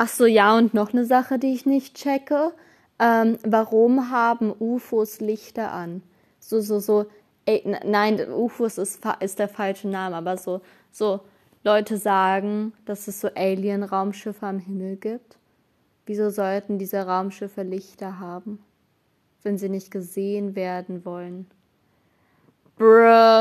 Ach so, ja, und noch eine Sache, die ich nicht checke. Ähm, warum haben UFOs Lichter an? So, so, so, ey, nein, UFOs ist, ist der falsche Name, aber so, so, Leute sagen, dass es so Alien-Raumschiffe am Himmel gibt. Wieso sollten diese Raumschiffe Lichter haben, wenn sie nicht gesehen werden wollen? Bruh.